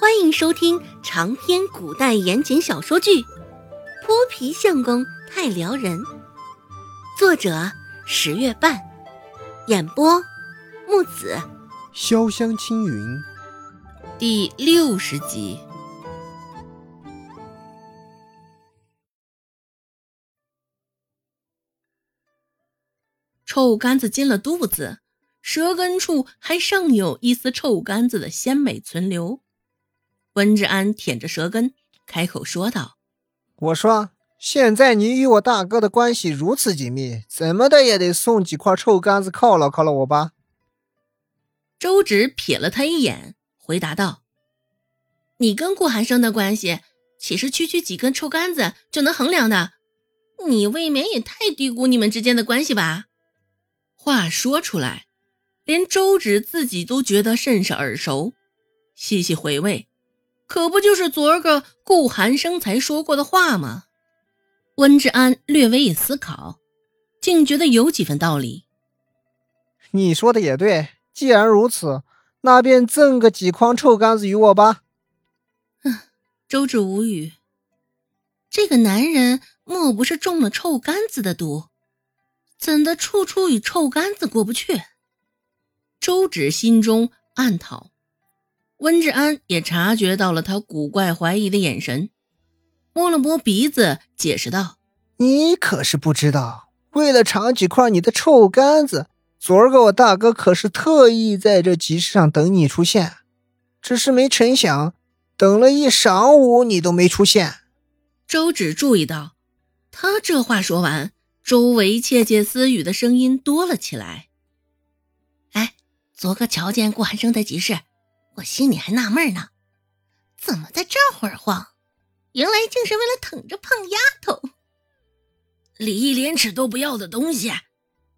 欢迎收听长篇古代言情小说剧《泼皮相公太撩人》，作者十月半，演播木子潇湘青云，第六十集。臭干子进了肚子，舌根处还尚有一丝臭干子的鲜美存留。温志安舔着舌根，开口说道：“我说，现在你与我大哥的关系如此紧密，怎么的也得送几块臭干子犒劳犒劳我吧。”周芷瞥了他一眼，回答道：“你跟顾寒生的关系，岂是区区几根臭干子就能衡量的？你未免也太低估你们之间的关系吧？”话说出来，连周芷自己都觉得甚是耳熟，细细回味。可不就是昨儿个顾寒生才说过的话吗？温志安略微一思考，竟觉得有几分道理。你说的也对，既然如此，那便赠个几筐臭干子与我吧。嗯，周芷无语。这个男人莫不是中了臭干子的毒？怎的处处与臭干子过不去？周芷心中暗讨。温志安也察觉到了他古怪怀疑的眼神，摸了摸鼻子，解释道：“你可是不知道，为了尝几块你的臭干子，昨儿个我大哥可是特意在这集市上等你出现，只是没成想，等了一晌午你都没出现。”周芷注意到，他这话说完，周围窃窃私语的声音多了起来。哎，昨个瞧见顾寒生在集市。我心里还纳闷呢，怎么在这会儿晃？原来竟是为了疼着胖丫头。礼义廉耻都不要的东西，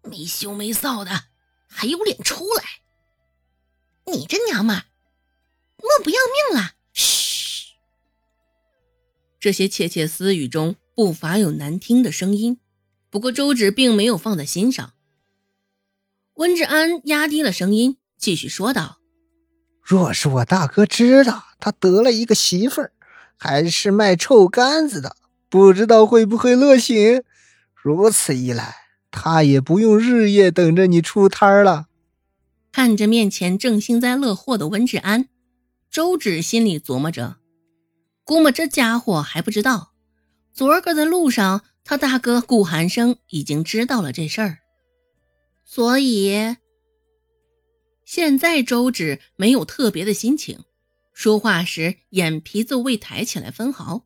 没羞没臊的，还有脸出来？你这娘们，莫不要命了？嘘！这些窃窃私语中不乏有难听的声音，不过周芷并没有放在心上。温志安压低了声音，继续说道。若是我大哥知道他得了一个媳妇儿，还是卖臭干子的，不知道会不会乐醒。如此一来，他也不用日夜等着你出摊儿了。看着面前正幸灾乐祸的温志安，周芷心里琢磨着：估摸这家伙还不知道，昨儿个在路上，他大哥顾寒生已经知道了这事儿，所以。现在周芷没有特别的心情，说话时眼皮子未抬起来分毫。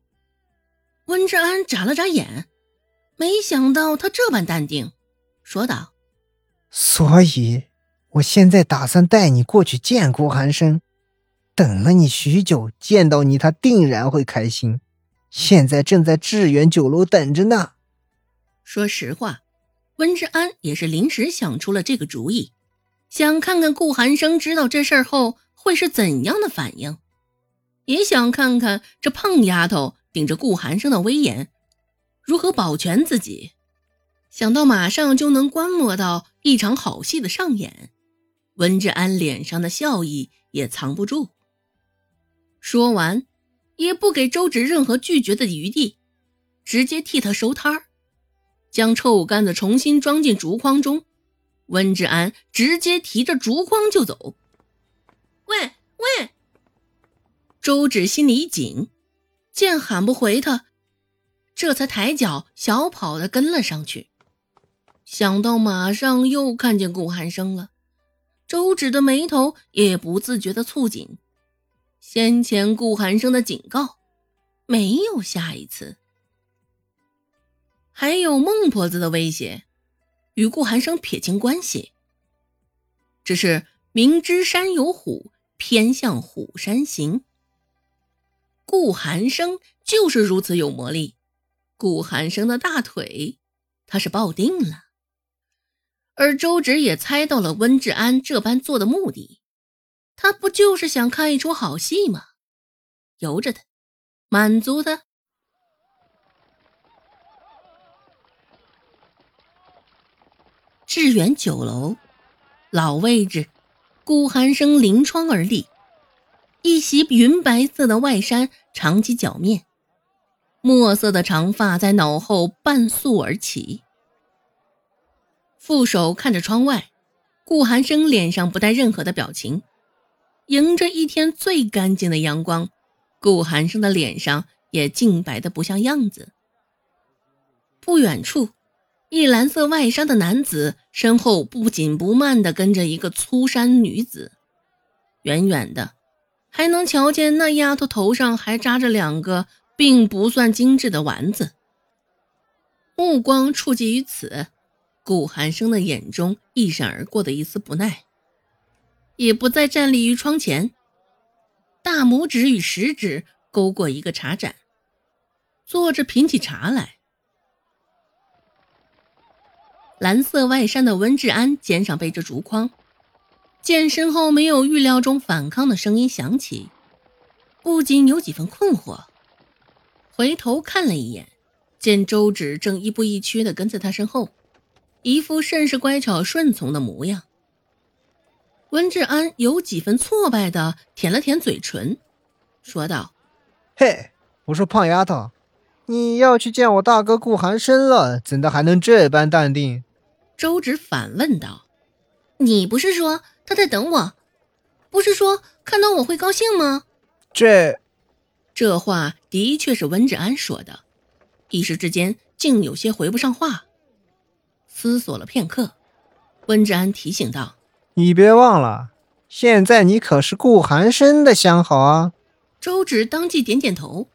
温志安眨了眨眼，没想到他这般淡定，说道：“所以，我现在打算带你过去见顾寒生，等了你许久，见到你他定然会开心。现在正在致远酒楼等着呢。”说实话，温志安也是临时想出了这个主意。想看看顾寒生知道这事儿后会是怎样的反应，也想看看这胖丫头顶着顾寒生的威严如何保全自己。想到马上就能观摩到一场好戏的上演，温志安脸上的笑意也藏不住。说完，也不给周芷任何拒绝的余地，直接替他收摊儿，将臭干子重新装进竹筐中。温志安直接提着竹筐就走。喂喂！周芷心里一紧，见喊不回他，这才抬脚小跑的跟了上去。想到马上又看见顾寒生了，周芷的眉头也不自觉的蹙紧。先前顾寒生的警告，没有下一次，还有孟婆子的威胁。与顾寒生撇清关系，只是明知山有虎，偏向虎山行。顾寒生就是如此有魔力，顾寒生的大腿，他是抱定了。而周芷也猜到了温志安这般做的目的，他不就是想看一出好戏吗？由着他，满足他。致远酒楼，老位置，顾寒生临窗而立，一袭云白色的外衫长及脚面，墨色的长发在脑后半竖而起。副手看着窗外，顾寒生脸上不带任何的表情，迎着一天最干净的阳光，顾寒生的脸上也净白的不像样子。不远处。一蓝色外衫的男子身后不紧不慢地跟着一个粗衫女子，远远的还能瞧见那丫头头上还扎着两个并不算精致的丸子。目光触及于此，顾寒生的眼中一闪而过的一丝不耐，也不再站立于窗前，大拇指与食指勾过一个茶盏，坐着品起茶来。蓝色外衫的温志安肩上背着竹筐，见身后没有预料中反抗的声音响起，不禁有几分困惑。回头看了一眼，见周芷正亦步亦趋的跟在他身后，一副甚是乖巧顺从的模样。温志安有几分挫败的舔了舔嘴唇，说道：“嘿，我说胖丫头，你要去见我大哥顾寒生了，怎的还能这般淡定？”周芷反问道：“你不是说他在等我？不是说看到我会高兴吗？”这这话的确是温志安说的，一时之间竟有些回不上话。思索了片刻，温志安提醒道：“你别忘了，现在你可是顾寒生的相好啊。”周芷当即点点头，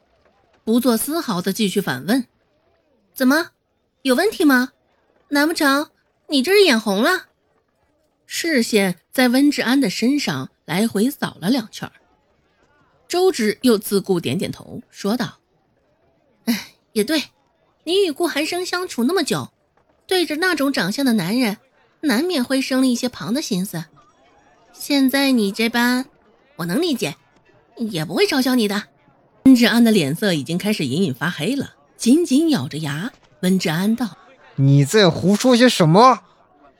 不做丝毫的继续反问：“怎么，有问题吗？难不成？”你这是眼红了？视线在温志安的身上来回扫了两圈，周芷又自顾点点头，说道：“哎，也对，你与顾寒生相处那么久，对着那种长相的男人，难免会生了一些旁的心思。现在你这般，我能理解，也不会嘲笑你的。”温志安的脸色已经开始隐隐发黑了，紧紧咬着牙。温志安道。你在胡说些什么？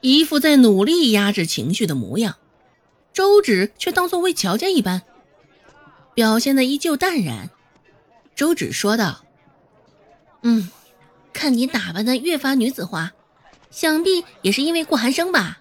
一副在努力压制情绪的模样，周芷却当作未瞧见一般，表现的依旧淡然。周芷说道：“嗯，看你打扮的越发女子化，想必也是因为顾寒生吧？